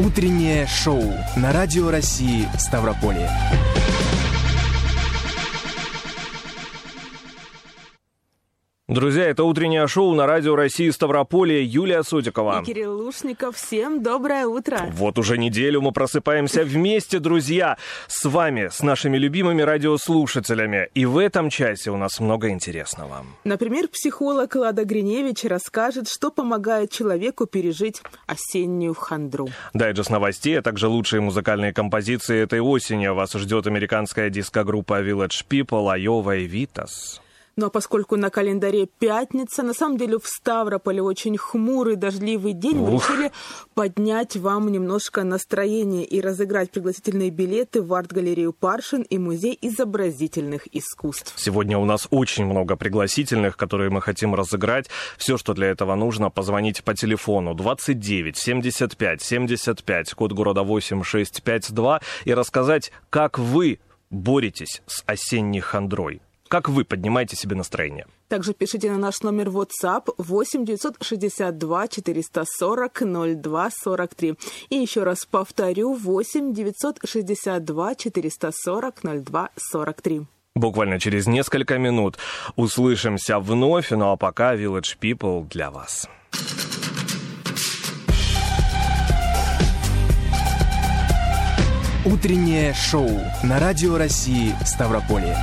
Утреннее шоу на Радио России Ставрополье. Друзья, это утреннее шоу на радио России Ставрополье. Юлия Судикова. И Кирилл Лушников. Всем доброе утро. Вот уже неделю мы просыпаемся вместе, друзья, с вами, с нашими любимыми радиослушателями. И в этом часе у нас много интересного. Например, психолог Лада Гриневич расскажет, что помогает человеку пережить осеннюю хандру. Дайджест новостей, а также лучшие музыкальные композиции этой осени. Вас ждет американская дискогруппа Village People, Айова и Витас. Ну а поскольку на календаре пятница, на самом деле в Ставрополе очень хмурый, дождливый день, мы Ух. решили поднять вам немножко настроение и разыграть пригласительные билеты в арт-галерею Паршин и музей изобразительных искусств. Сегодня у нас очень много пригласительных, которые мы хотим разыграть. Все, что для этого нужно, позвонить по телефону 29 75 75, код города 8652, и рассказать, как вы боретесь с осенней хандрой. Как вы поднимаете себе настроение? Также пишите на наш номер WhatsApp 8 962 440 02 43. И еще раз повторю 8 962 440 02 43. Буквально через несколько минут услышимся вновь, ну а пока Village People для вас. Утреннее шоу на Радио России Ставрополье.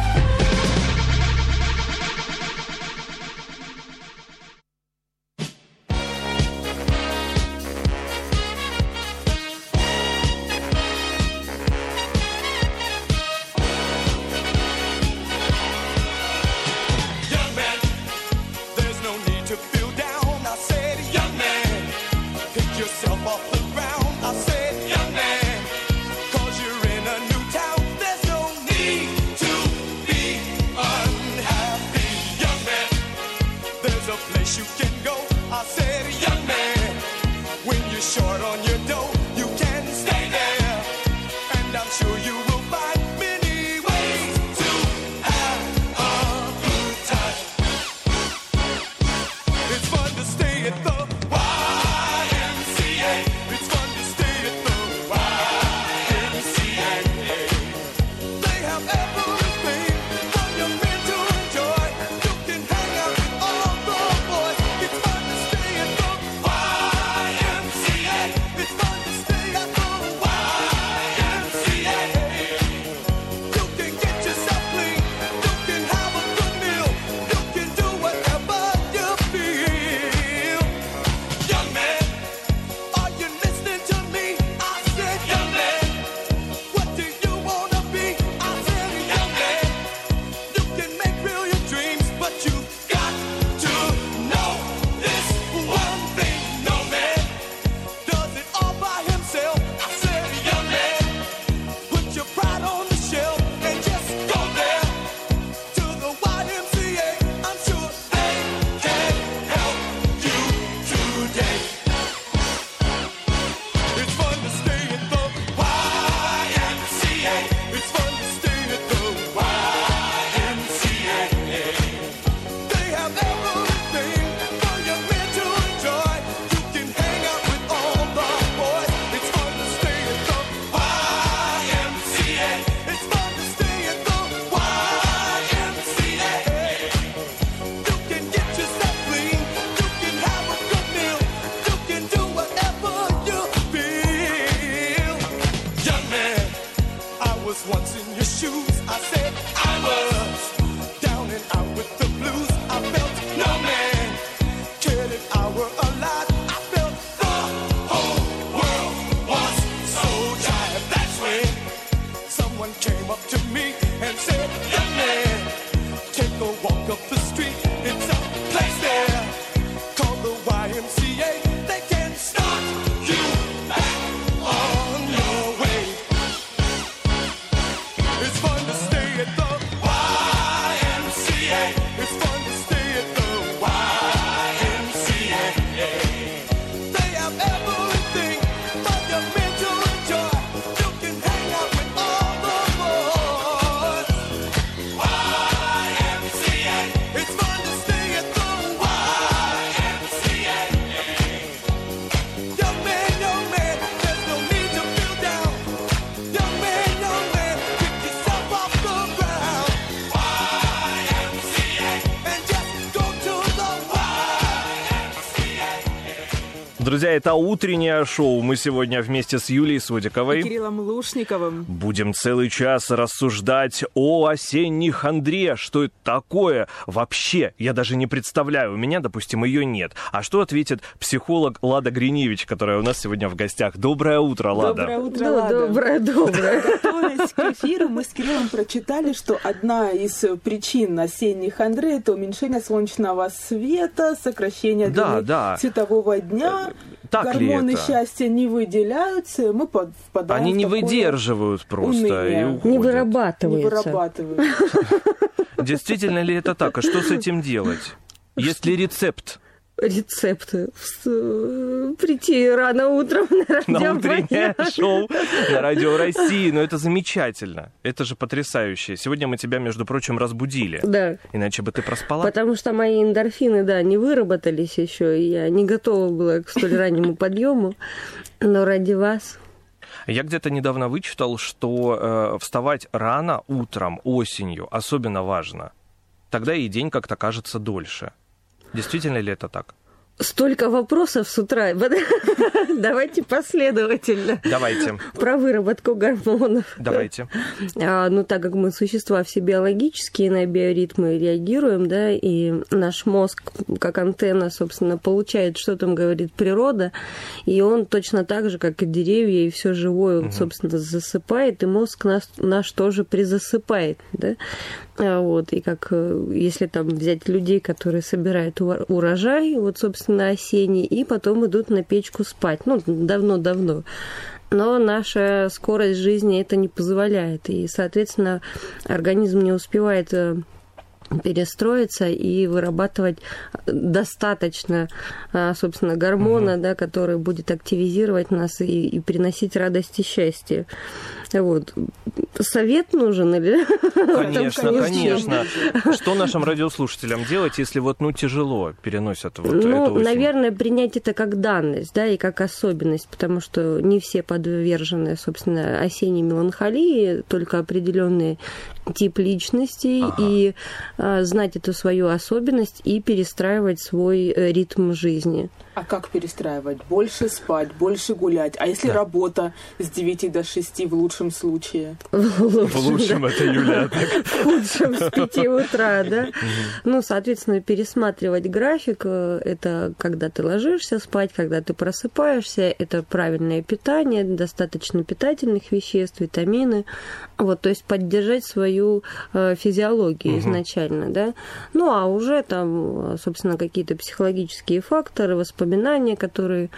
Друзья, это утреннее шоу. Мы сегодня вместе с Юлией Судиковой Кириллом Лушниковым. будем целый час рассуждать о осенних хандре. Что это такое? Вообще, я даже не представляю. У меня, допустим, ее нет. А что ответит психолог Лада Гриневич, которая у нас сегодня в гостях? Доброе утро, Лада. Доброе утро, Да, Лада. доброе, доброе. Готовясь к эфиру, мы с Кириллом прочитали, что одна из причин осенних хандры – это уменьшение солнечного света, сокращение Да, да. светового дня. Так ли Гормоны это? счастья не выделяются, и мы впадаем Они не выдерживают просто и уныние. уходят. Не Не вырабатывается. вырабатывают. Действительно ли это так? А что с этим делать? Есть ли рецепт Рецепты. Прийти рано утром на на утреннее радио. шоу на Радио России? Но это замечательно. Это же потрясающе. Сегодня мы тебя, между прочим, разбудили. Да, Иначе бы ты проспала. потому что мои эндорфины, да, не выработались еще, и я не готова была к столь раннему подъему. Но ради вас Я где-то недавно вычитал, что э, вставать рано утром, осенью, особенно важно. Тогда и день как-то кажется дольше. Действительно ли это так? столько вопросов с утра. Давайте последовательно. Давайте, Про выработку гормонов. давайте. А, ну, так как мы существа все биологические, на биоритмы реагируем, да, и наш мозг, как антенна, собственно, получает, что там говорит природа, и он точно так же, как и деревья, и все живое, вот, собственно, засыпает, и мозг нас, наш тоже призасыпает, да. А, Вот, и как э, если там взять людей, которые собирают урожай, вот, собственно, осенний, и потом идут на печку спать. Ну, давно-давно. Но наша скорость жизни это не позволяет. И, соответственно, организм не успевает э, перестроиться и вырабатывать достаточно, а, собственно, гормона, да, который будет активизировать нас и, и приносить радость и счастье. Вот. Совет нужен или? Конечно, конечно, конечно. Что нашим радиослушателям делать, если вот, ну, тяжело переносят вот эту Ну, осень? наверное, принять это как данность, да, и как особенность, потому что не все подвержены, собственно, осенней меланхолии, только определенный тип личности, Ага. и а, знать эту свою особенность и перестраивать свой э, ритм жизни. А как перестраивать? Больше спать, больше гулять. А если работа с 9 до 6 в лучшем случае? В лучшем это, Юля. так. в худшем с 5 утра, да? Ну, соответственно, пересматривать график, э, это когда ты ложишься спать, когда ты просыпаешься, это правильное питание, достаточно питательных веществ, витамины. Вот, то есть поддержать свою э, физиологию изначально, да? Ну, а уже там, э, собственно, какие-то психологические факторы, воспоминания, которые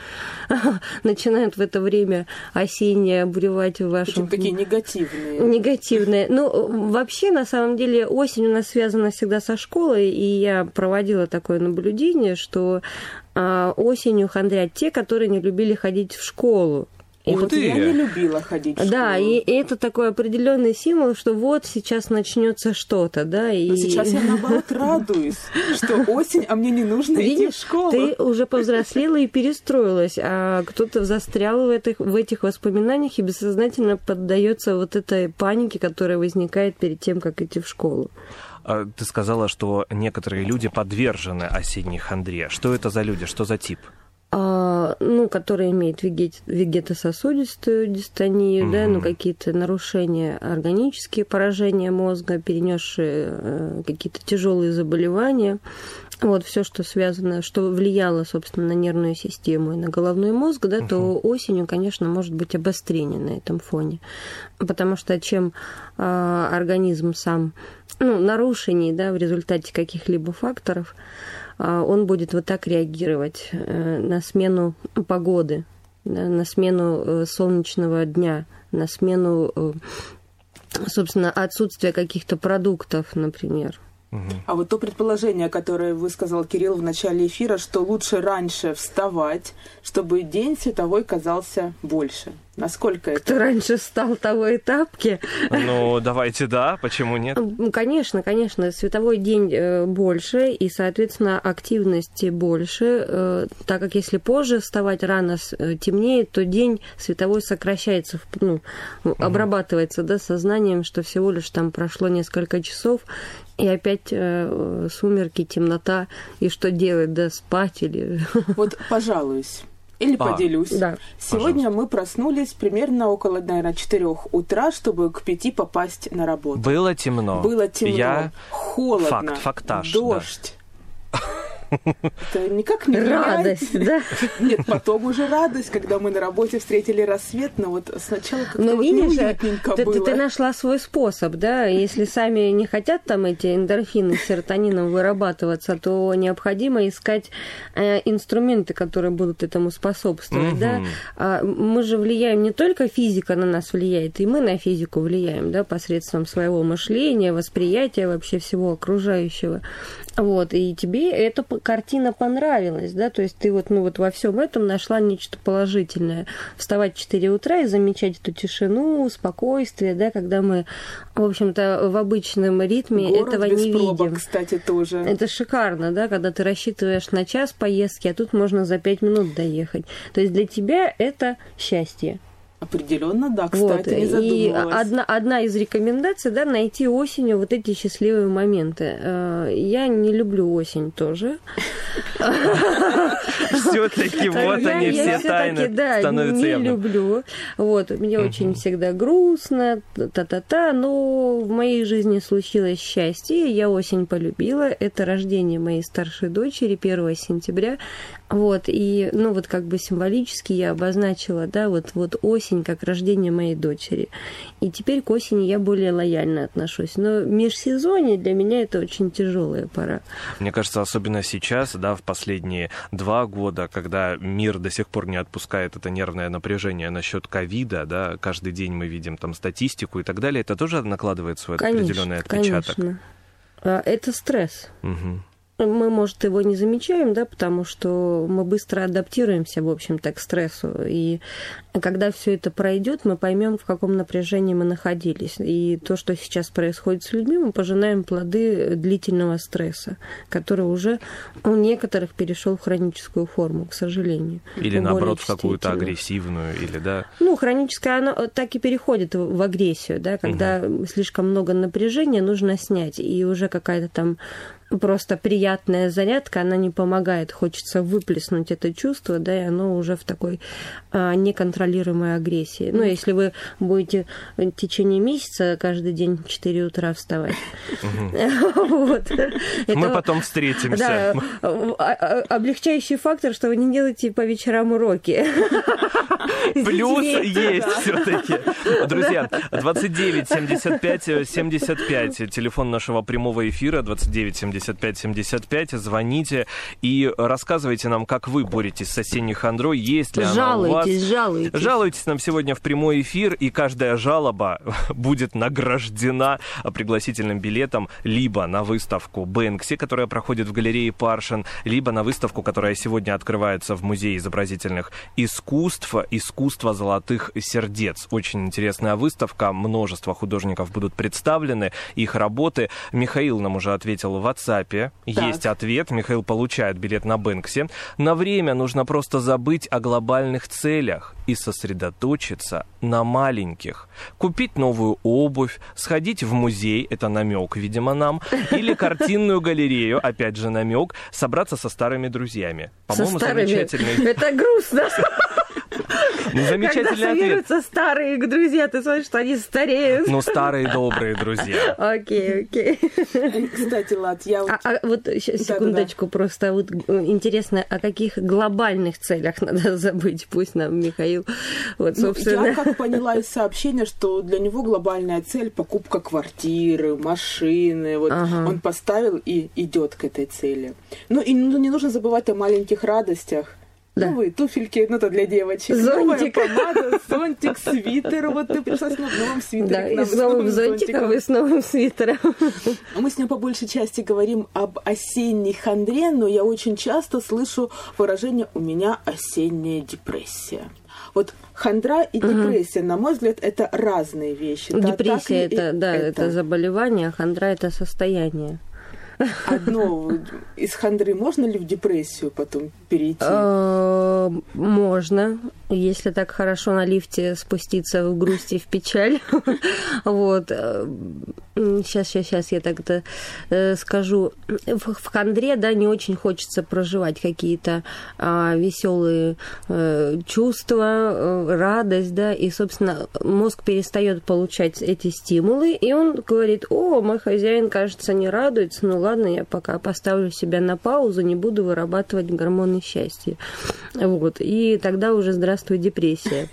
начинают в это время осеннее обуревать в вашем Причем такие негативные. Негативные. Ну, вообще, на самом деле, осень у нас связана всегда со школой, и я проводила такое наблюдение, что а, осенью хандрят те, которые не любили ходить в школу. И Ух вот ты! Я не любила ходить в да, школу. и это такой определенный символ, что вот сейчас начнется что-то, да, и Но сейчас я наоборот радуюсь, что осень, а мне не нужно идти в школу. ты уже повзрослела и перестроилась, а кто-то застрял в этих, в этих воспоминаниях и бессознательно поддается вот этой панике, которая возникает перед тем, как идти в школу. А, Ты сказала, что некоторые люди подвержены осенней хандре. Что это за люди? Что за тип? А, ну, которые имеют вегет- вегетососудистую дистонию, да, ну, какие-то нарушения, органические поражения мозга, перенесшие э, какие-то тяжелые заболевания. Вот все, что связано, что влияло, собственно, на нервную систему и на головной мозг, да, то осенью, конечно, может быть обострение на этом фоне. Потому что чем а, организм сам ну, нарушений да, в результате каких-либо факторов, он будет вот так реагировать э, на смену погоды, на смену э, солнечного дня, на смену, э, собственно, отсутствия каких-то продуктов, например. А вот то предположение, которое высказал Кирилл в начале эфира, что лучше раньше вставать, чтобы день световой казался больше. Насколько Кто это? раньше стал того и тапки, Ну, давайте да, почему нет? Ну, Конечно, конечно, световой день э, больше, и, соответственно, активности больше, э, так как если позже вставать рано э, темнеет, то день световой сокращается, ну, обрабатывается да, сознанием, что всего лишь там прошло несколько часов, и опять э, сумерки, темнота, и что делать, да, спать или... Вот, пожалуюсь. Или А. поделюсь. Да. Сегодня мы проснулись примерно около, наверное, 4 утра, чтобы к 5 попасть на работу. Было темно. Было темно, Я... холодно, Факт, фактаж, да. Это никак не влияет. Радость, да? Нет, потом уже радость, когда мы на работе встретили рассвет, но вот сначала как-то Ну, вот видишь, неуютненько ты, ты- было. ты нашла свой способ, да? Если сами не хотят там эти эндорфины с серотонином вырабатываться, то необходимо искать э, инструменты, которые будут этому способствовать, да? Мгм. А мы же влияем, не только физика на нас влияет, и мы на физику влияем, да, посредством своего мышления, восприятия вообще всего окружающего. Вот, и тебе эта п- картина понравилась, да, то есть ты вот, ну, вот во всем этом нашла нечто положительное. Вставать в 4 утра и замечать эту тишину, спокойствие, да, когда мы, в общем-то, в обычном ритме Город этого без не пробок, видим. кстати, тоже. Это шикарно, да, когда ты рассчитываешь на час поездки, а тут можно за пять минут доехать. То есть для тебя это счастье. Определенно, да, Вот. кстати, не И задумывалась. одна, одна из рекомендаций, да, найти осенью вот эти счастливые моменты. Э, Я не люблю осень тоже. Все-таки вот я, они я все тайны становятся не явным. люблю. Вот, мне очень всегда грустно, та-та-та, но в моей жизни случилось счастье, я осень полюбила. Это рождение моей старшей дочери 1 сентября. Вот, и, ну, вот как бы символически я обозначила, да, вот, вот осень как рождение моей дочери. И теперь к осени я более лояльно отношусь. Но межсезонье для меня это очень тяжелая пора. Мне кажется, особенно сейчас, да, в последние два года, когда мир до сих пор не отпускает это нервное напряжение насчет ковида, да, каждый день мы видим там статистику и так далее, это тоже накладывает свой определенный отпечаток. конечно. А, Это стресс. Мгм. Мы, может, его не замечаем, да, потому что мы быстро адаптируемся, в общем-то, к стрессу. И когда все это пройдет, мы поймем, в каком напряжении мы находились. И то, что сейчас происходит с людьми, мы пожинаем плоды длительного стресса, который уже у некоторых перешел в хроническую форму, к сожалению. Или наоборот в какую-то агрессивную, или да. Ну, хроническая, она э, так и переходит в в агрессию, да, когда слишком много напряжения нужно снять, и уже какая-то там просто приятная зарядка, она не помогает, хочется выплеснуть это чувство, да, и оно уже в такой а, неконтролируемой агрессии. Ну, если вы будете в течение месяца каждый день в 4 утра вставать. Мы потом встретимся. а- а- облегчающий фактор, что вы не делаете по вечерам уроки. Плюс есть все-таки. Друзья, 29 75 75, телефон нашего прямого эфира, 29 75 75, звоните и рассказывайте нам, как вы боретесь с осенней хандрой, есть ли она у вас. Жалуйтесь, жалуйтесь. Жалуйтесь нам сегодня в прямой эфир, и каждая жалоба будет награждена пригласительным билетом либо на выставку Бэнкси, которая проходит в галерее Паршин, либо на выставку, которая сегодня открывается в Музее изобразительных искусств «Искусство золотых сердец». Очень интересная выставка, множество художников будут представлены, их работы. Михаил нам уже ответил в WhatsApp. Есть ответ. Михаил получает билет на Бэнкси. На время нужно просто забыть о глобальных целях и сосредоточиться на маленьких. Купить новую обувь, сходить в музей, это намек, видимо, нам, или картинную галерею, опять же намек, собраться со старыми друзьями. По-моему, замечательный, Это грустно. Ну, Когда замечательный ответ. соберутся старые друзья, ты смотришь, что они стареют. Ну, старые добрые друзья. Окей, окей. Кстати, Лад, я вот А, а вот Да-да-да. секундочку, просто вот э, интересно, о каких глобальных целях надо забыть, пусть нам Михаил, вот, Ну, собственно. я как поняла из сообщения, что для него глобальная цель покупка квартиры, машины. Вот Ага. он поставил и идет к этой цели. Ну и ну, не нужно забывать о маленьких радостях. Да. Новые туфельки, ну это для девочек. Зонтик. Новая помада, зонтик, свитер. Вот ты пришла с новым свитером. Да, и с новым зонтиком, и с новым свитером. Мы с ним по большей части говорим об осенней хандре, но я очень часто слышу выражение «у меня осенняя депрессия». Вот хандра и депрессия, на мой взгляд, это разные вещи. Да, Депрессия ли это, да, это это заболевание, а хандра это состояние. Одно из хандры можно ли в депрессию потом перейти? Э, Можно. если так хорошо на лифте спуститься в грусть и в печаль. Вот. Сейчас, сейчас, сейчас я так-то э, скажу. В, в хандре, да, не очень хочется проживать какие-то а, веселые э, чувства, э, радость, да, и, собственно, мозг перестает получать эти стимулы, и он говорит, о, мой хозяин, кажется, не радуется, ну ладно, я пока поставлю себя на паузу, не буду вырабатывать гормоны счастья. Вот. И тогда уже здравствуй депрессия.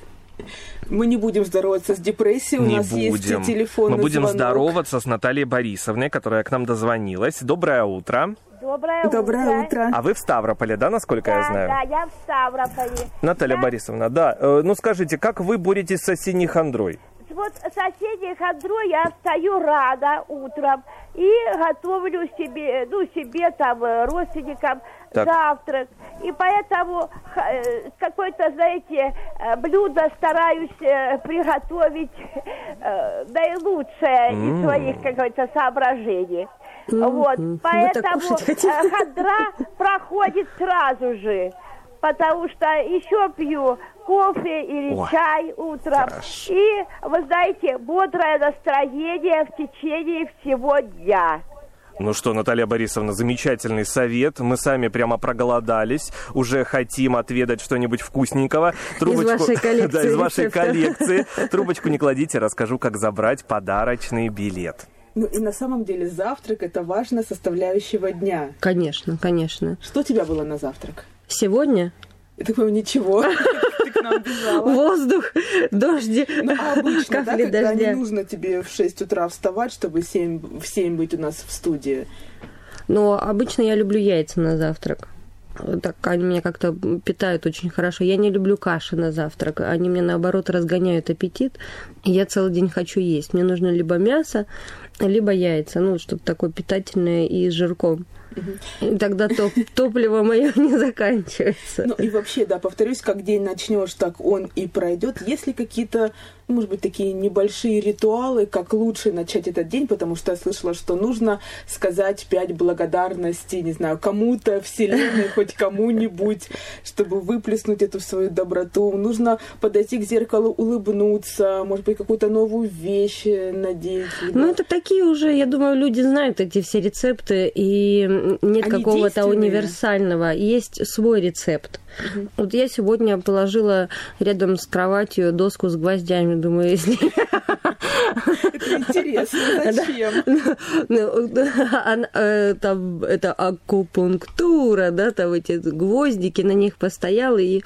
Мы не будем здороваться с депрессией, у Не нас будем. есть телефонный Мы будем звонок. здороваться с Натальей Борисовной, которая к нам дозвонилась. Доброе утро. Доброе утро. Доброе утро. А вы в Ставрополе, да, насколько я Да, знаю? да, я в Ставрополе. Наталья Я- Борисовна, да. Э, Ну скажите, как вы боретесь с осенней хандрой? Вот соседей хандру я встаю рано утром и готовлю себе, ну, себе там, э, родственникам Так. завтрак. И поэтому х- э, какое-то, знаете, э, блюдо стараюсь приготовить наилучшее из своих, как говорится, соображений. Вот, Вы так поэтому хандра проходит сразу же. Потому что еще пью кофе или Ой, чай утром. хорошо. И, вы знаете, бодрое настроение в течение всего дня. Ну что, Наталья Борисовна, замечательный совет. Мы сами прямо проголодались, уже хотим отведать что-нибудь вкусненького. вашей коллекции Да, из вашей коллекции. Трубочку не кладите, расскажу, как забрать подарочный билет. Ну и на самом деле завтрак это важная составляющего дня. Конечно, конечно. Что у тебя было на завтрак? Сегодня Я так понимаю, ничего. Ты к нам бежала. воздух, дожди, Ну, а обычно, да, когда не дождя. нужно тебе в 6 утра вставать, чтобы 7, в 7 быть у нас в студии? Но обычно я люблю яйца на завтрак. Так они меня как-то питают очень хорошо. Я не люблю каши на завтрак. Они мне, наоборот, разгоняют аппетит. И я целый день хочу есть. Мне нужно либо мясо, либо яйца. Ну, что-то такое питательное и с жирком. И тогда топ- топливо мое не заканчивается. Ну и вообще, да, повторюсь, как день начнешь, так он и пройдет. Есть ли какие-то, может быть, такие небольшие ритуалы, как лучше начать этот день? Потому что я слышала, что нужно сказать пять благодарностей, не знаю, кому-то, вселенной, хоть кому-нибудь, чтобы выплеснуть эту свою доброту. Нужно подойти к зеркалу, улыбнуться, может быть, какую-то новую вещь надеть. либо- Ну, это такие уже, я думаю, люди знают эти все рецепты, и нет Они какого-то универсального. Есть свой рецепт. Вот я сегодня положила рядом с кроватью доску с гвоздями, думаю, если... Это интересно, зачем? Ну, э, там это акупунктура, да, там эти гвоздики, на них постоял и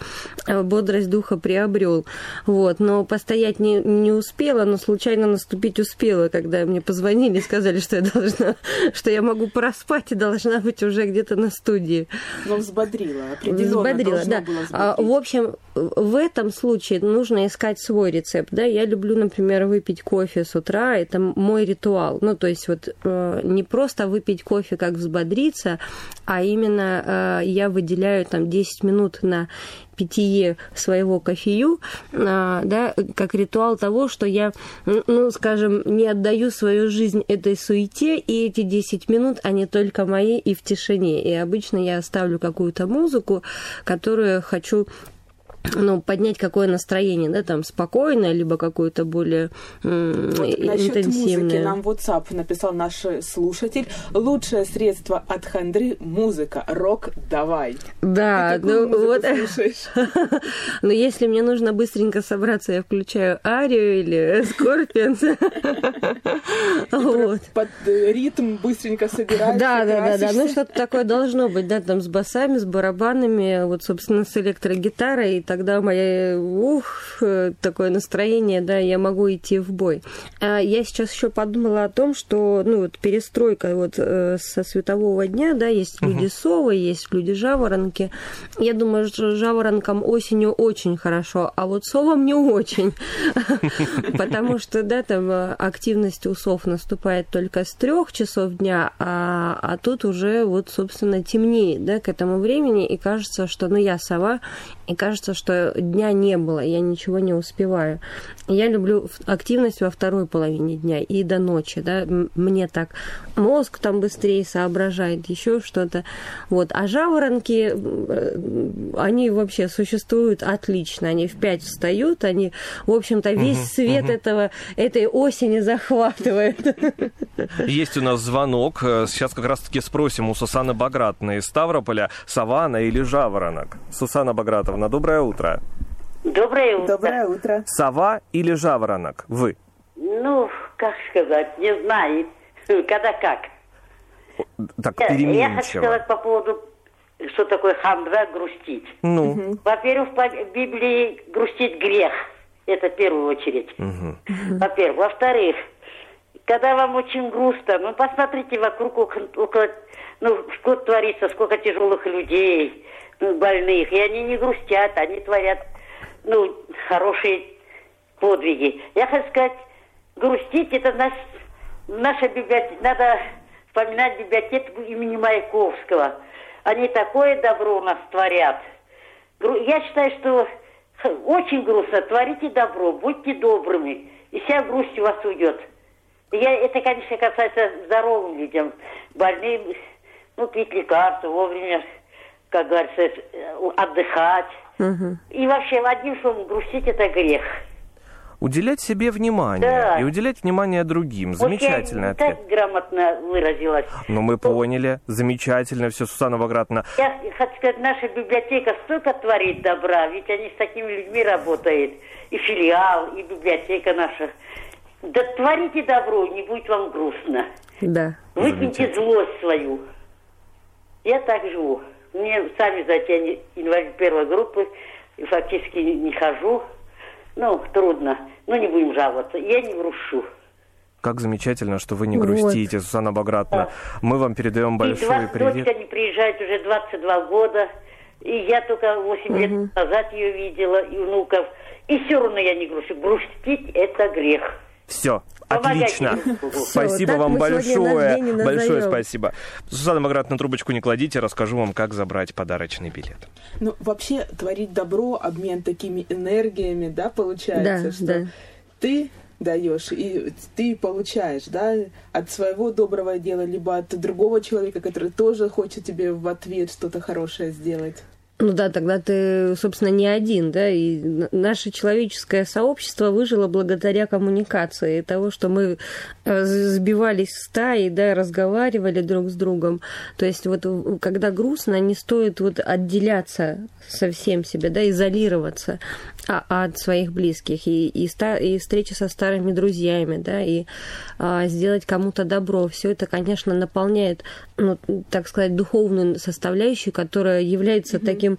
э, бодрость духа приобрел. Вот, но постоять не, не успела, но случайно наступить успела, когда мне позвонили и сказали, что я должна, что я могу проспать и должна быть уже где-то на студии. Но взбодрила, определенно Взбодрила, да. А. В общем, в этом случае нужно искать свой рецепт. Да? Я люблю, например, выпить кофе с утра. Это мой ритуал. Ну, то есть вот э, не просто выпить кофе, как взбодриться, а именно э, я выделяю там 10 минут на питье своего кофею, а, да, как ритуал того, что я, ну, скажем, не отдаю свою жизнь этой суете, и эти 10 минут, они только мои и в тишине. И обычно я ставлю какую-то музыку, которую хочу ну, поднять какое настроение, да, там, спокойное, либо какое-то более м, Вот насчет музыки интенсивное. нам в WhatsApp написал наш слушатель. Лучшее средство от хандры – музыка. Рок давай. Да, ну вот. Но если мне нужно быстренько собраться, я включаю Арию или Скорпионс. Вот. Под э, ритм быстренько собираешься, Да, да, да, да. Ну что-то такое должно быть, да, там с басами, с барабанами, вот, собственно, с электрогитарой, и тогда мое, ух, такое настроение, да, я могу идти в бой. А я сейчас еще подумала о том, что, ну, вот перестройка вот э, со светового дня, да, есть люди совы, есть люди жаворонки. Я думаю, что жаворонкам осенью очень хорошо, а вот совам не очень. Потому что, да, там э, активность у сов наступает только с трех часов дня, а, а тут уже вот, собственно, темнеет, да, к этому времени, и кажется, что, ну, я сова, и кажется, что дня не было, я ничего не успеваю. Я люблю активность во второй половине дня и до ночи, да, мне так мозг там быстрее соображает, еще что-то. Вот. А жаворонки, они вообще существуют отлично, они в пять встают, они, в общем-то, весь свет этого, этой осени захватывают. Есть у нас звонок. Э, Сейчас как раз-таки спросим у Сусаны Багратовны из Ставрополя, сова она или жаворонок? Сусана Багратовна, доброе утро. Доброе утро. Доброе утро. Сова или жаворонок? Вы. Ну, как сказать, не знаю, когда как. Так, Я, я хочу переменчиво. сказать по поводу, что такое хамза, грустить. Ну, Во-первых, по Библии грустить грех. Это в первую очередь. Во-первых. Во-вторых, когда вам очень грустно, ну, посмотрите вокруг, около, ну, что творится, сколько тяжелых людей, больных. И они не грустят, они творят, ну, хорошие подвиги. Я хочу сказать, грустить это наш, наша библиотека, надо вспоминать библиотеку имени Маяковского. Они такое добро у нас творят. Я считаю, что очень грустно. Творите добро, будьте добрыми, и вся грусть у вас уйдет. Я, это, конечно, касается здоровым людям, больным, ну, пить лекарства вовремя, как говорится, э, отдыхать. И вообще, одним словом, грустить это грех. уделять себе внимание Да. и уделять внимание другим. Замечательный вот я не ответ. так грамотно выразилась. Ну, мы поняли. Замечательно все, Сусана Багратовна. Я хочу сказать, наша библиотека столько творит добра, ведь они с такими людьми работают. И филиал, и библиотека наша. Да творите добро, не будет вам грустно. Да. Выкиньте злость свою. Я так живу. Мне, сами знаете, я не- инвалид первой группы, и фактически не, не хожу. Ну, трудно. Ну, не будем жаловаться. Я не грущу. Как замечательно, что вы не Вот. грустите, Сусана Багратовна. Мы вам передаем И большой два, привет. дочка не приезжает уже 22 года. И я только 8 лет назад ее видела, и внуков. И все равно я не грущу. Грустить – это грех. Все, отлично. Спасибо вам большое. Большое спасибо. Сусана Багратовна, трубочку не кладите, расскажу вам, как забрать подарочный билет. Ну, вообще, творить добро, обмен такими энергиями, да, получается, Да, что да. ты даешь, и ты получаешь, да, от своего доброго дела, либо от другого человека, который тоже хочет тебе в ответ что-то хорошее сделать. Ну да, тогда ты, собственно, не один, да, и наше человеческое сообщество выжило благодаря коммуникации, и того, что мы э, сбивались в стаи, да, разговаривали друг с другом. То есть вот когда грустно, не стоит вот отделяться совсем себе, да, изолироваться а- от своих близких, и, и, ста- и встречи со старыми друзьями, да, и а, сделать кому-то добро. Все это, конечно, наполняет, ну, так сказать, духовную составляющую, которая является таким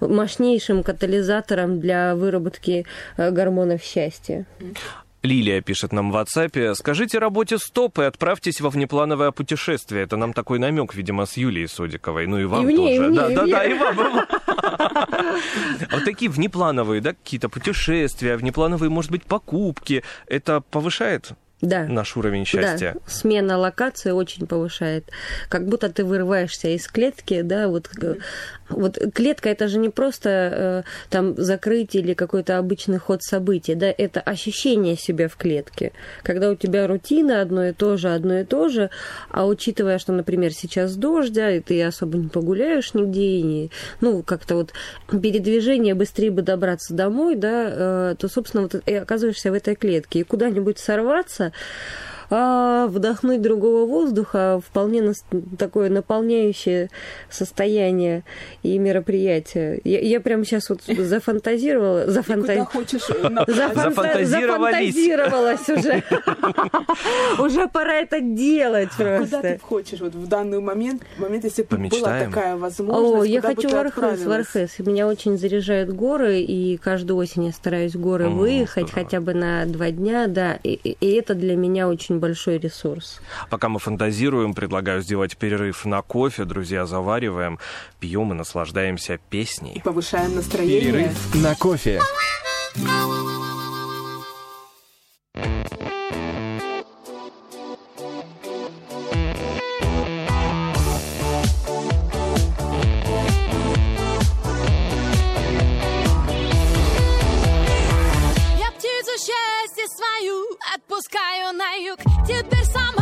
мощнейшим катализатором для выработки э, гормонов счастья. Лилия пишет нам в WhatsApp. Скажите работе стоп и отправьтесь во внеплановое путешествие. Это нам такой намек, видимо, с Юлией Судиковой. Ну и вам И мне, и тоже. мне, да, и да, мне. да, и вам. и вам. Вот такие внеплановые, да, какие-то путешествия, внеплановые, может быть, покупки. Это повышает Да. наш уровень счастья? Да, смена локации очень повышает. Как будто ты вырываешься из клетки, да, вот, э, вот клетка это же не просто э, там закрытие или какой-то обычный ход событий, да, это ощущение себя в клетке. Когда у тебя рутина одно и то же, одно и то же, а учитывая, что, например, сейчас дождь, да, и ты особо не погуляешь нигде, и не, ну, как-то вот передвижение быстрее бы добраться домой, да, э, то, собственно, вот и оказываешься в этой клетке. И куда-нибудь сорваться, а, вдохнуть другого воздуха вполне нас- такое наполняющее состояние и мероприятие. Я, я прям сейчас вот зафантазировала, зафанта- хочешь э, на- зафанта- Зафантазировались. зафантазировалась уже. Уже пора это делать Куда ты просто. хочешь вот в данный момент, момент, если бы была такая возможность, О, я хочу в Архыз, в? Архыз. Меня очень заряжают горы, и каждую осень я стараюсь в горы выехать хотя бы на два дня, да, и это для меня очень большой ресурс. Пока мы фантазируем, предлагаю сделать перерыв на кофе. Друзья, завариваем, пьем и наслаждаемся И песней. повышаем настроение. Перерыв. На кофе. отпускаю на юг. Теперь сама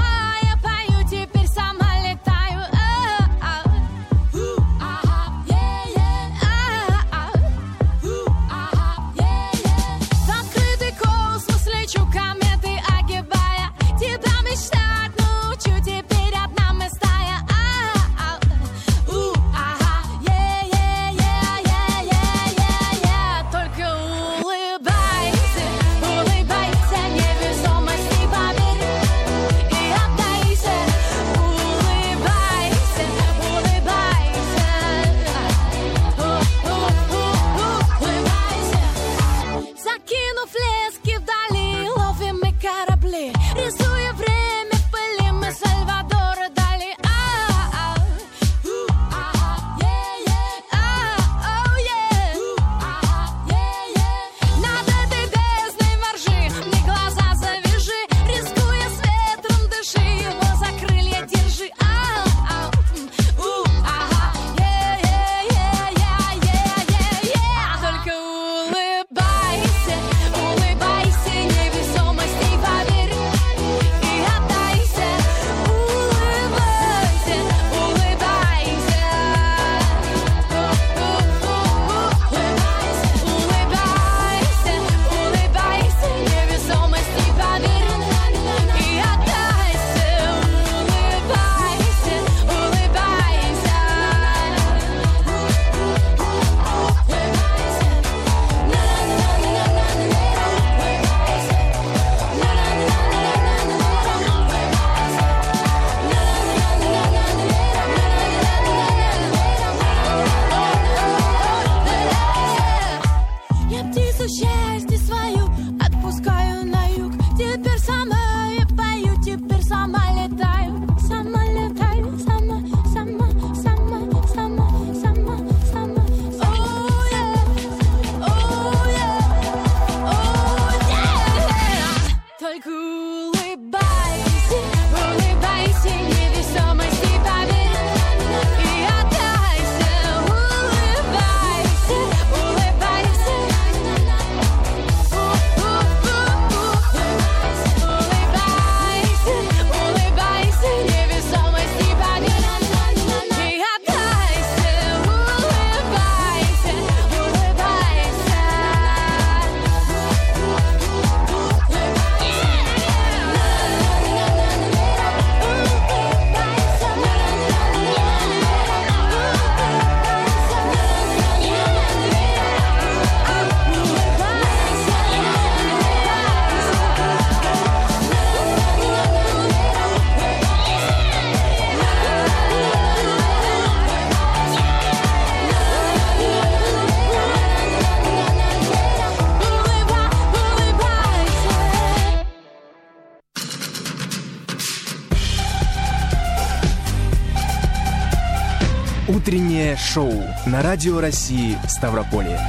Утреннее шоу на Радио России Ставрополье.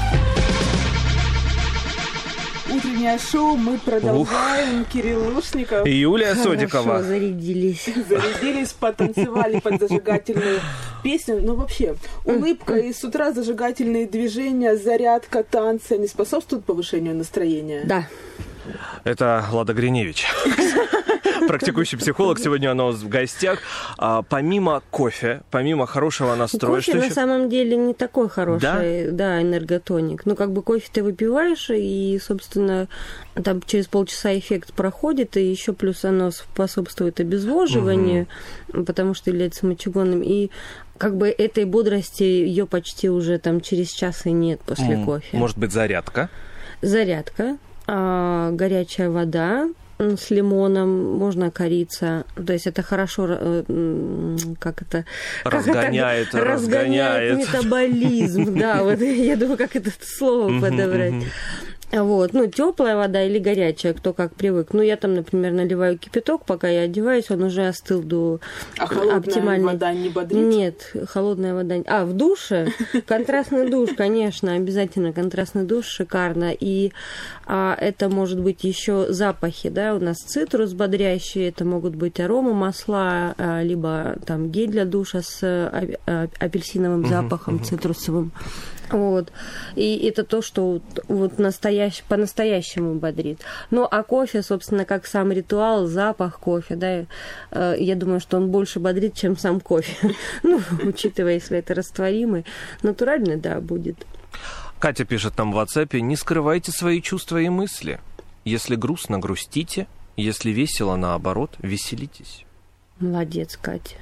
Утреннее шоу мы продолжаем. Кирилл Лушников. И Юлия Хорошо, Содикова. зарядились. Зарядились, потанцевали под зажигательную песню. Ну, вообще, улыбка и с утра зажигательные движения, зарядка, танцы, они способствуют повышению настроения? Да. Это Лада Гриневич. Практикующий психолог. Сегодня она у нас в гостях. А, помимо кофе, помимо хорошего настроя, кофе на еще? самом деле не такой хороший, да, энерготоник. Ну, как бы кофе ты выпиваешь, и, собственно, там через полчаса эффект проходит, и еще плюс оно способствует обезвоживанию, потому что является мочегонным. И как бы этой бодрости ее почти уже там через час и нет после М, кофе. Может быть, зарядка? Зарядка, а, горячая вода с лимоном, можно корица. То есть это хорошо, э, как это... как это- Разгоняет, разгоняет разгоняет. метаболизм, да, вот я думаю, как это слово подобрать. Вот, ну, теплая вода или горячая, кто как привык. Ну, я там, например, наливаю кипяток, пока я одеваюсь, он уже остыл до А холодная оптимальной. вода не бодрит? Нет, холодная вода. А, в душе? Контрастный душ, конечно, обязательно контрастный душ, шикарно. И а, это может быть еще запахи, да, у нас цитрус бодрящий, это могут быть арома масла, а, либо там гель для душа с а, а, апельсиновым запахом, цитрусовым. Вот. И это то, что вот, вот настоящ, по-настоящему бодрит. Ну, а кофе, собственно, как сам ритуал, запах кофе, да, э, я думаю, что он больше бодрит, чем сам кофе. Ну, учитывая, если это растворимый. Натуральный, да, будет. Катя пишет нам в WhatsApp, не скрывайте свои чувства и мысли. Если грустно, грустите. Если весело, наоборот, веселитесь. Молодец, Катя.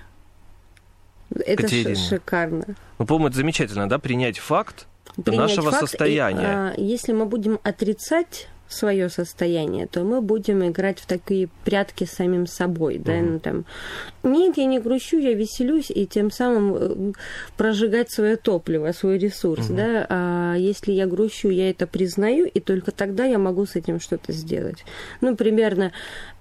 Это Катерина. шикарно. Ну, по-моему, это замечательно, да, принять факт Принять нашего факт, и, состояния. а, если мы будем отрицать свое состояние, то мы будем играть в такие прятки с самим собой, да, ну там, нет, я не грущу, я веселюсь, и тем самым э, прожигать свое топливо, свой ресурс, да, а если я грущу, я это признаю, и только тогда я могу с этим что-то сделать. Ну, примерно,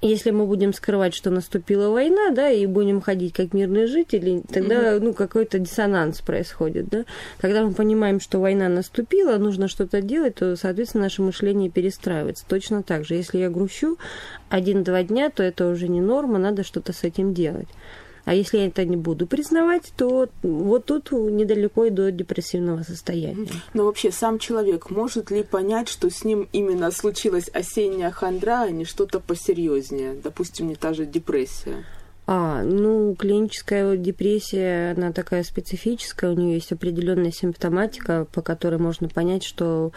если мы будем скрывать, что наступила война, да, и будем ходить как мирные жители, тогда, ну, какой-то диссонанс происходит, да. Когда мы понимаем, что война наступила, нужно что-то делать, то, соответственно, наше мышление перестраивается. Точно так же. Если я грущу один-два дня, то это уже не норма, надо что-то с этим делать. А если я это не буду признавать, то вот тут недалеко и до депрессивного состояния. Но вообще сам человек может ли понять, что с ним именно случилась осенняя хандра, а не что-то посерьезнее? Допустим, не та же депрессия. А, ну, клиническая депрессия, она такая специфическая, у нее есть определенная симптоматика, по которой можно понять, что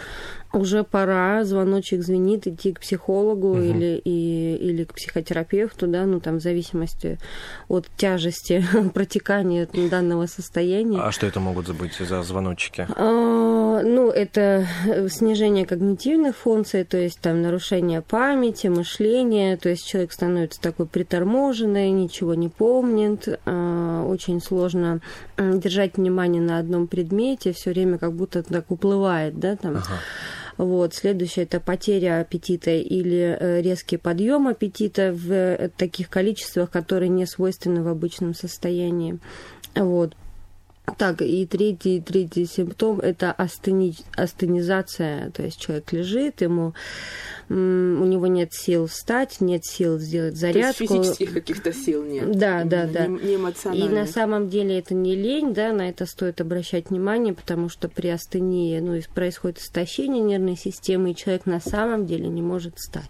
уже пора, звоночек звенит, идти к психологу или, и, или к психотерапевту, да, ну, там, в зависимости от тяжести протекания данного состояния. А что это могут быть за звоночки? А, Ну, это снижение когнитивных функций, то есть там нарушение памяти, мышления, то есть человек становится такой приторможенный, ничего не помнит, а, очень сложно держать внимание на одном предмете, все время как будто так уплывает, да, там. Вот. Следующее это потеря аппетита или э, резкий подъем аппетита в э, таких количествах, которые не свойственны в обычном состоянии. Вот. Так, и третий, третий симптом – это астени, астенизация, то есть человек лежит, ему, у него нет сил встать, нет сил сделать То есть зарядку. физических каких-то сил нет. Да, да, Именно да. Не, не И на самом деле это не лень, да, на это стоит обращать внимание, потому что при астении ну, происходит истощение нервной системы, и человек на самом деле не может встать.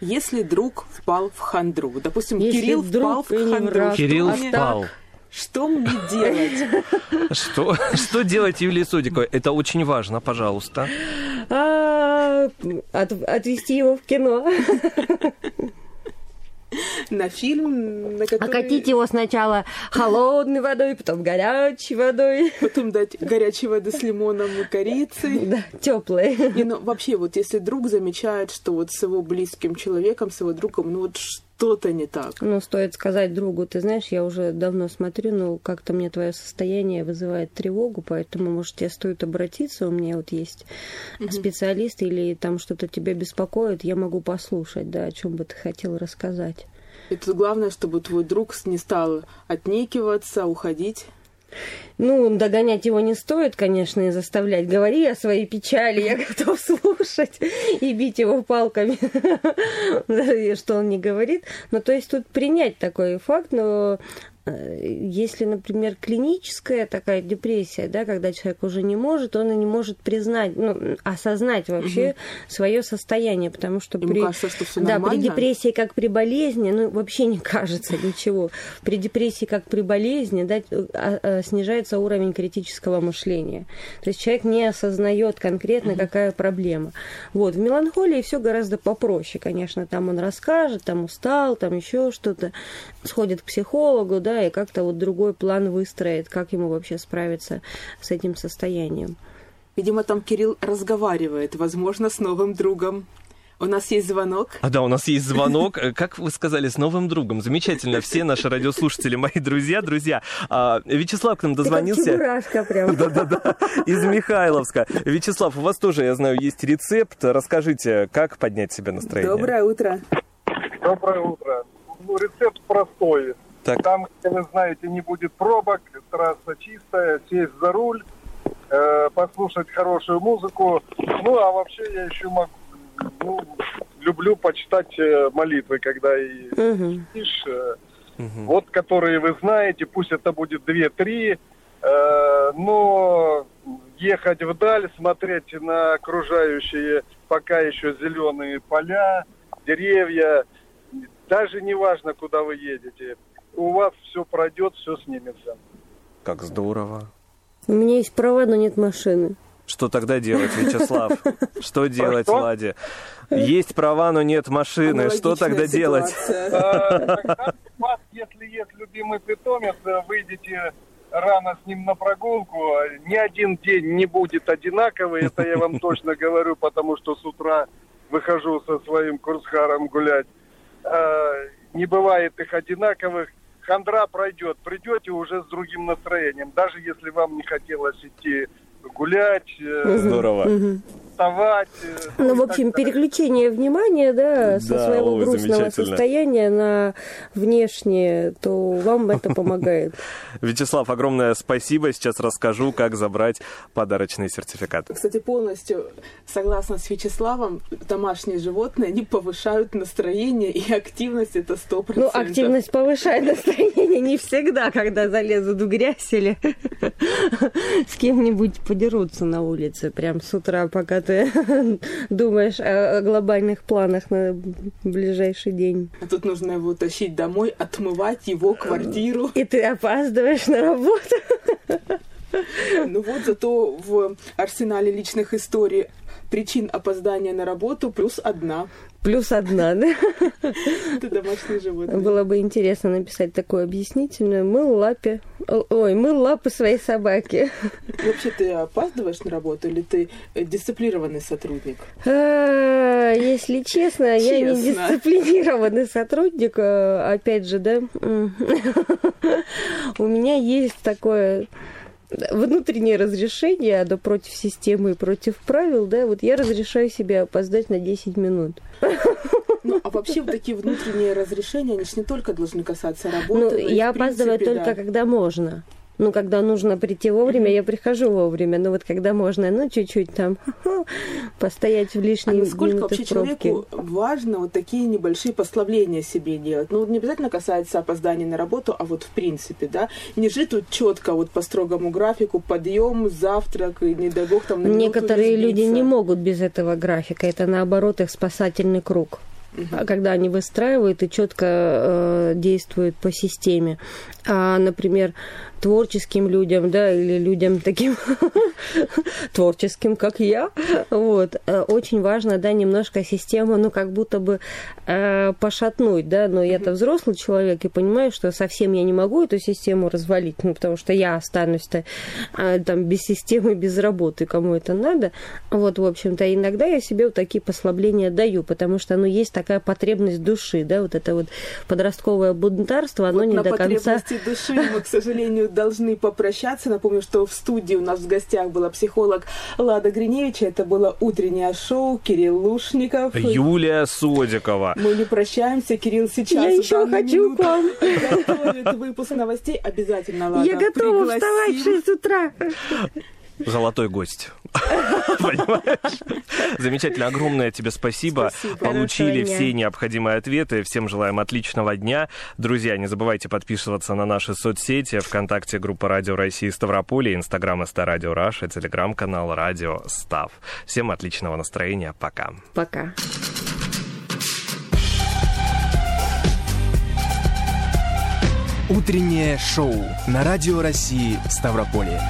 Если друг впал в хандру, допустим, Если Кирилл впал в хандру, Кирилл впал. Что мне делать? Что, что делать Юлии Судиковой? Это очень важно, пожалуйста. А, от- отвести его в кино. На фильм, на который... Окатить его сначала холодной водой, потом горячей водой. Потом дать горячей воды с лимоном и корицей. Да, теплой. Не, ну вообще, вот если друг замечает, что вот с его близким человеком, с его другом, ну вот что-то не так. Ну, стоит сказать другу, ты знаешь, я уже давно смотрю, но как-то мне твое состояние вызывает тревогу, поэтому, может, тебе стоит обратиться, у меня вот есть специалист, или там что-то тебя беспокоит, я могу послушать, да, о чем бы ты хотел рассказать. И тут главное, чтобы твой друг не стал отнекиваться, уходить. Ну, догонять его не стоит, конечно, и заставлять. Говори о своей печали, я готов слушать и бить его палками, что он не говорит. Ну, то есть тут принять такой факт, но если, например, клиническая такая депрессия, да, когда человек уже не может, он и не может признать, ну, осознать вообще угу. свое состояние, потому что Ему при, кажется, что все да, нормально. при депрессии, как при болезни, ну, вообще не кажется ничего. При депрессии, как при болезни, да, а, а, снижается уровень критического мышления. То есть человек не осознает конкретно, угу. какая проблема. Вот, в меланхолии все гораздо попроще, конечно, там он расскажет, там устал, там еще что-то, сходит к психологу, да, и как-то вот другой план выстроит, как ему вообще справиться с этим состоянием. Видимо, там Кирилл разговаривает, возможно, с новым другом. У нас есть звонок. А да, у нас есть звонок. Как вы сказали, с новым другом. Замечательно. Все наши радиослушатели, мои друзья, друзья. А, Вячеслав к нам дозвонился. Ты прям. Да-да-да. Из Михайловска. Вячеслав, у вас тоже, я знаю, есть рецепт. Расскажите, как поднять себе настроение. Доброе утро. Доброе утро. Ну, рецепт простой. Так. Там, где вы знаете, не будет пробок, трасса чистая, сесть за руль, э, послушать хорошую музыку. Ну, а вообще я еще могу, ну, люблю почитать э, молитвы, когда и Мгм. спишь. э, Вот, которые вы знаете, пусть это будет две-три, э, но ехать вдаль, смотреть на окружающие пока еще зеленые поля, деревья, даже не важно, куда вы едете, у вас все пройдет, все снимется. Как здорово. У меня есть права, но нет машины. Что тогда делать, Вячеслав? Что делать, Что? Ладе? Есть права, но нет машины. Что тогда делать? ситуация. Тогда у вас, если есть любимый питомец, э, выйдете рано с ним на прогулку. Ни один день не будет одинаковый, это я вам точно говорю, потому что с утра выхожу со своим курсхаром гулять. Э, Не бывает их одинаковых. Хандра пройдет. Придете уже с другим настроением. Даже если вам не хотелось идти гулять, э, Здорово. Вставать. э, Ну, и в общем, переключение внимания, да, со Да, своего ой, грустного состояния на внешнее, то вам это помогает. Вячеслав, огромное спасибо. Сейчас расскажу, как забрать подарочный сертификат. Кстати, полностью согласна с Вячеславом, домашние животные, они повышают настроение и активность, это сто Ну, процентов. активность повышает настроение не всегда, когда залезут в грязь или с кем-нибудь подерутся на улице, прям с утра, пока ты думаешь о о глобальных планах на ближайший день. А тут нужно его тащить домой, отмывать его квартиру. И ты опаздываешь на работу. Ну вот, зато в арсенале личных историй причин опоздания на работу плюс одна. Плюс одна, да? Это домашние животные. Было бы интересно написать такое объяснительное. Мыл лапе... Ой, мыл лапы своей собаки. Вообще ты опаздываешь на работу или ты э, дисциплинированный сотрудник? А, Если честно, я не дисциплинированный сотрудник. а, Опять же, да, у меня есть такое внутреннее разрешение, оно против системы и против правил, да, вот я разрешаю себе опоздать на 10 минут. Ну, а вообще вот такие внутренние разрешения, они же не только должны касаться Ну, работы. и я принципе, опаздываю только, да. когда можно. Ну, когда нужно прийти вовремя, я прихожу вовремя. Но вот когда можно, ну, чуть-чуть там постоять в А лишние насколько минуты вообще в пробке. человеку важно вот такие небольшие послабления себе делать? Ну, не обязательно касается опоздания на работу, а вот в принципе, да? Не жить тут четко вот по строгому графику, подъем, завтрак, и не дай бог там на Некоторые не люди не могут без этого графика. Это наоборот их спасательный круг. А когда они выстраивают и четко э, действуют по системе. А, например, творческим людям, да, или людям таким творческим, как я, вот, э, очень важно, да, немножко систему, ну, как будто бы э, пошатнуть, да, но я-то взрослый человек и понимаю, что совсем я не могу эту систему развалить, ну, потому что я останусь-то э, там без системы, без работы, кому это надо, вот, в общем-то, иногда я себе вот такие послабления даю, потому что, ну, есть такая потребность души, да, вот это вот подростковое бунтарство, оно Вот не до конца... души мы, к сожалению, должны попрощаться. Напомню, что в студии у нас в гостях была психолог Лада Гриневич. Это было утреннее шоу Кирилл Лушников. Юлия Содикова. Мы не прощаемся. Кирилл сейчас Я еще хочу минуту к вам. готовит выпуск новостей. Обязательно, Лада, Я готова пригласим. вставать в 6 утра. Золотой гость. Понимаешь? Замечательно. Огромное тебе спасибо. Спасибо. Получили все необходимые ответы. Всем желаем отличного дня. Друзья, не забывайте подписываться на наши соцсети. Вконтакте группа Радио России Ставрополе, Инстаграм ST Radio Russia, Телеграм-канал Радио Став. Всем отличного настроения. Пока. Пока. Утреннее шоу на Радио России Ставрополье.